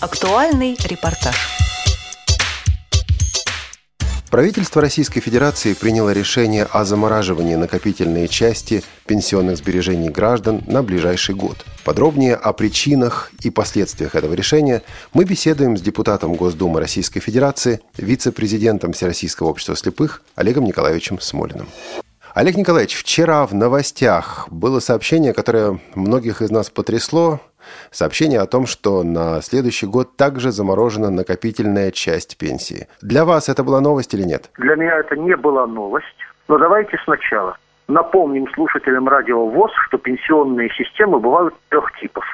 Актуальный репортаж. Правительство Российской Федерации приняло решение о замораживании накопительной части пенсионных сбережений граждан на ближайший год. Подробнее о причинах и последствиях этого решения мы беседуем с депутатом Госдумы Российской Федерации, вице-президентом Всероссийского общества слепых Олегом Николаевичем Смолиным. Олег Николаевич, вчера в новостях было сообщение, которое многих из нас потрясло. Сообщение о том, что на следующий год также заморожена накопительная часть пенсии. Для вас это была новость или нет? Для меня это не была новость. Но давайте сначала напомним слушателям радио ВОЗ, что пенсионные системы бывают трех типов.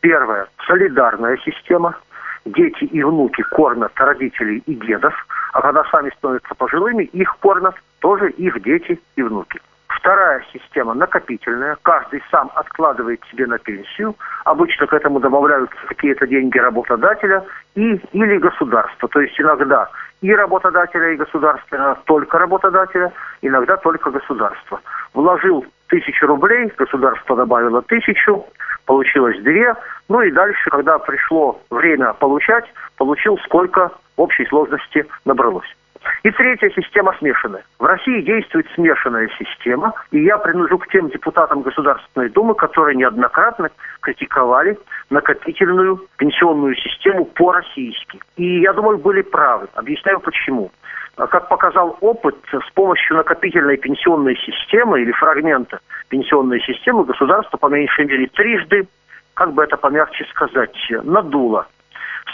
Первая – солидарная система. Дети и внуки кормят родителей и дедов, а когда сами становятся пожилыми, их кормят тоже их дети и внуки. Вторая система накопительная. Каждый сам откладывает себе на пенсию. Обычно к этому добавляются какие-то деньги работодателя и, или государства. То есть иногда и работодателя, и государства, только работодателя, иногда только государство. Вложил тысячу рублей, государство добавило тысячу, получилось две. Ну и дальше, когда пришло время получать, получил сколько в общей сложности набралось. И третья система смешанная. В России действует смешанная система, и я принадлежу к тем депутатам Государственной Думы, которые неоднократно критиковали накопительную пенсионную систему по-российски. И я думаю, были правы. Объясняю почему. Как показал опыт, с помощью накопительной пенсионной системы или фрагмента пенсионной системы государство по меньшей мере трижды, как бы это помягче сказать, надуло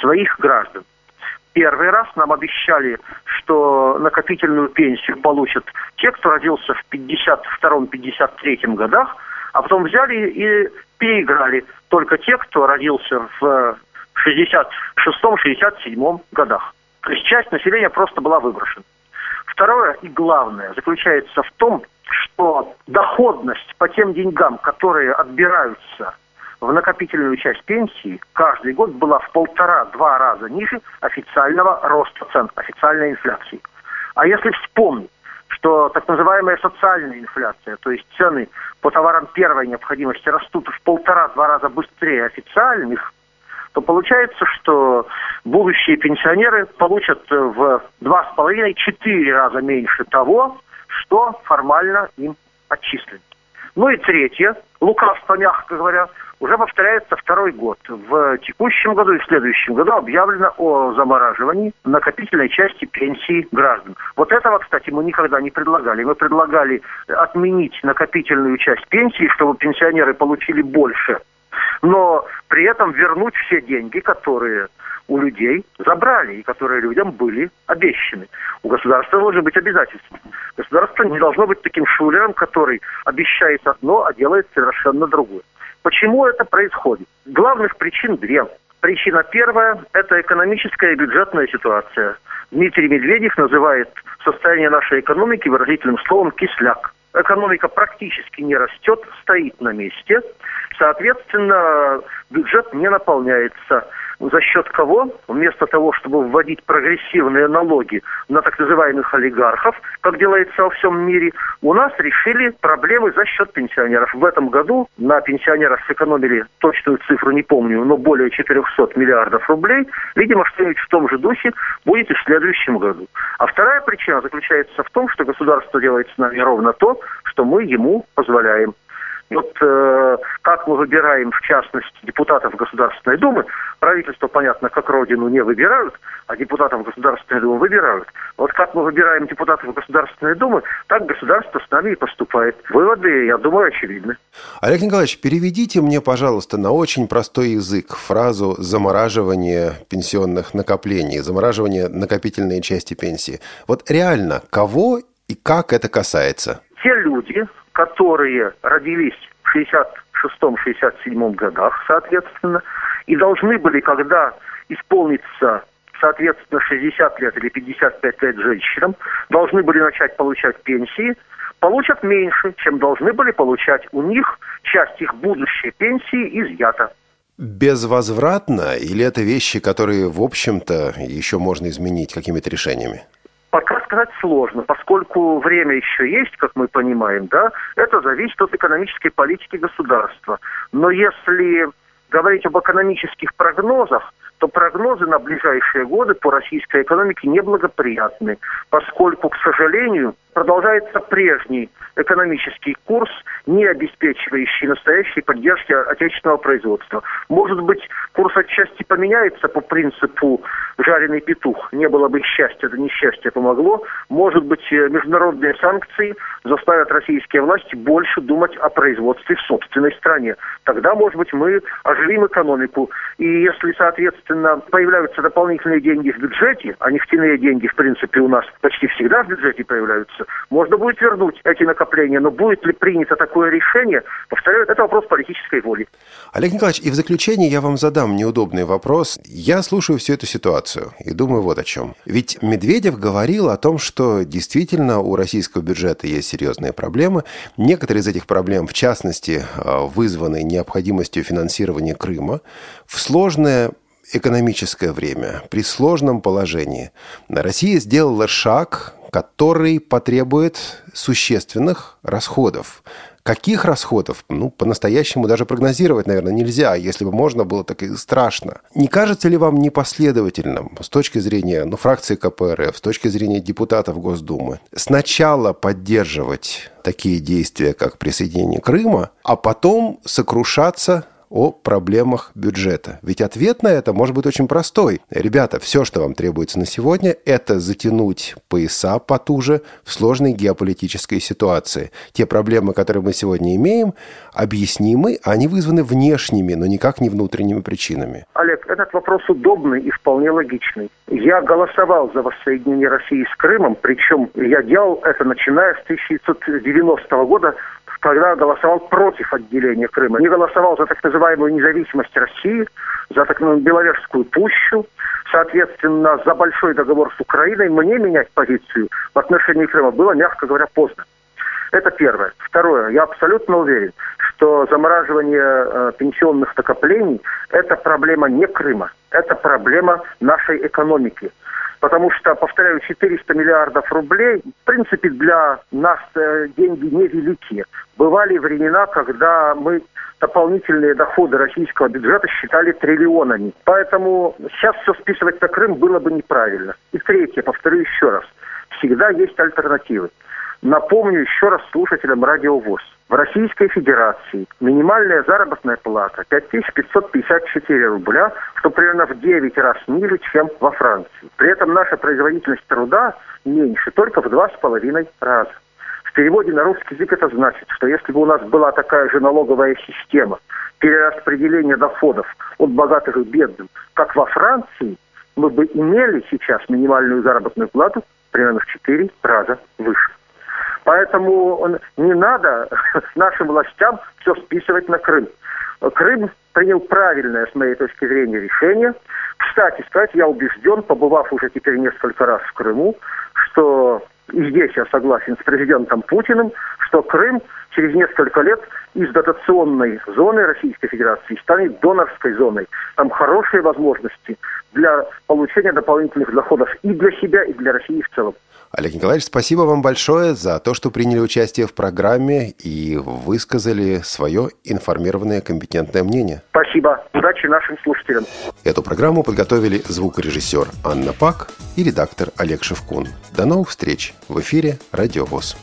своих граждан. Первый раз нам обещали, что накопительную пенсию получат те, кто родился в 52-53 годах, а потом взяли и переиграли только те, кто родился в 66-67 годах. То есть часть населения просто была выброшена. Второе и главное заключается в том, что доходность по тем деньгам, которые отбираются в накопительную часть пенсии каждый год была в полтора-два раза ниже официального роста цен, официальной инфляции. А если вспомнить, что так называемая социальная инфляция, то есть цены по товарам первой необходимости растут в полтора-два раза быстрее официальных, то получается, что будущие пенсионеры получат в два с половиной-четыре раза меньше того, что формально им отчислено. Ну и третье, лукавство, мягко говоря, уже повторяется второй год. В текущем году и в следующем году объявлено о замораживании накопительной части пенсии граждан. Вот этого, кстати, мы никогда не предлагали. Мы предлагали отменить накопительную часть пенсии, чтобы пенсионеры получили больше, но при этом вернуть все деньги, которые у людей забрали и которые людям были обещаны. У государства должны быть обязательства. Государство не должно быть таким шулером, который обещает одно, а делает совершенно другое. Почему это происходит? Главных причин две. Причина первая – это экономическая и бюджетная ситуация. Дмитрий Медведев называет состояние нашей экономики выразительным словом «кисляк». Экономика практически не растет, стоит на месте. Соответственно, бюджет не наполняется за счет кого, вместо того, чтобы вводить прогрессивные налоги на так называемых олигархов, как делается во всем мире, у нас решили проблемы за счет пенсионеров. В этом году на пенсионерах сэкономили точную цифру, не помню, но более 400 миллиардов рублей. Видимо, что-нибудь в том же духе будет и в следующем году. А вторая причина заключается в том, что государство делает с нами ровно то, что мы ему позволяем. Вот э, как мы выбираем, в частности, депутатов Государственной Думы, правительство, понятно, как родину не выбирают, а депутатов Государственной Думы выбирают. Вот как мы выбираем депутатов Государственной Думы, так государство с нами и поступает. Выводы, я думаю, очевидны. Олег Николаевич, переведите мне, пожалуйста, на очень простой язык фразу «замораживание пенсионных накоплений», «замораживание накопительной части пенсии». Вот реально, кого и как это касается? Те люди, которые родились 66-67 годах, соответственно, и должны были, когда исполнится, соответственно, 60 лет или 55 лет женщинам, должны были начать получать пенсии, получат меньше, чем должны были получать. У них часть их будущей пенсии изъята. Безвозвратно или это вещи, которые, в общем-то, еще можно изменить какими-то решениями? Сказать сложно, поскольку время еще есть, как мы понимаем, да, это зависит от экономической политики государства. Но если говорить об экономических прогнозах, то прогнозы на ближайшие годы по российской экономике неблагоприятны, поскольку, к сожалению, продолжается прежний экономический курс, не обеспечивающий настоящей поддержки отечественного производства. Может быть, курс отчасти поменяется по принципу жареный петух. Не было бы счастья, это несчастье помогло. Может быть, э, международные санкции заставят российские власти больше думать о производстве в собственной стране. Тогда, может быть, мы оживим экономику. И если, соответственно, появляются дополнительные деньги в бюджете, а нефтяные деньги, в принципе, у нас почти всегда в бюджете появляются, можно будет вернуть эти накопления. Но будет ли принято такое решение, повторяю, это вопрос политической воли. Олег Николаевич, и в заключение я вам задам неудобный вопрос. Я слушаю всю эту ситуацию и думаю вот о чем. Ведь Медведев говорил о том, что действительно у российского бюджета есть серьезные проблемы. Некоторые из этих проблем, в частности, э, вызваны необходимостью финансирования Крыма. В сложное экономическое время, при сложном положении, Россия сделала шаг, который потребует существенных расходов. Каких расходов? Ну, по-настоящему даже прогнозировать, наверное, нельзя. Если бы можно было, так и страшно. Не кажется ли вам непоследовательным с точки зрения ну, фракции КПРФ, с точки зрения депутатов Госдумы, сначала поддерживать такие действия, как присоединение Крыма, а потом сокрушаться о проблемах бюджета. Ведь ответ на это может быть очень простой. Ребята, все, что вам требуется на сегодня, это затянуть пояса потуже в сложной геополитической ситуации. Те проблемы, которые мы сегодня имеем, объяснимы, они вызваны внешними, но никак не внутренними причинами. Олег, этот вопрос удобный и вполне логичный. Я голосовал за воссоединение России с Крымом, причем я делал это начиная с 1990 года когда голосовал против отделения Крыма. Не голосовал за так называемую независимость России, за так называемую Беловежскую пущу, соответственно, за большой договор с Украиной. Мне менять позицию в отношении Крыма было, мягко говоря, поздно. Это первое. Второе. Я абсолютно уверен, что замораживание э, пенсионных накоплений – это проблема не Крыма, это проблема нашей экономики потому что, повторяю, 400 миллиардов рублей, в принципе, для нас э, деньги невеликие. Бывали времена, когда мы дополнительные доходы российского бюджета считали триллионами. Поэтому сейчас все списывать на Крым было бы неправильно. И третье, повторю еще раз, всегда есть альтернативы. Напомню еще раз слушателям радиовоз. В Российской Федерации минимальная заработная плата 5554 рубля, что примерно в 9 раз ниже, чем во Франции. При этом наша производительность труда меньше только в два с половиной раза. В переводе на русский язык это значит, что если бы у нас была такая же налоговая система перераспределения доходов от богатых к бедным, как во Франции, мы бы имели сейчас минимальную заработную плату примерно в 4 раза выше. Поэтому не надо нашим властям все списывать на Крым. Крым принял правильное, с моей точки зрения, решение. Кстати сказать, я убежден, побывав уже теперь несколько раз в Крыму, что и здесь я согласен с президентом Путиным, что Крым через несколько лет из дотационной зоны Российской Федерации станет донорской зоной. Там хорошие возможности для получения дополнительных доходов и для себя, и для России в целом. Олег Николаевич, спасибо вам большое за то, что приняли участие в программе и высказали свое информированное компетентное мнение. Спасибо. Удачи нашим слушателям. Эту программу подготовили звукорежиссер Анна Пак и редактор Олег Шевкун. До новых встреч в эфире «Радиовоз».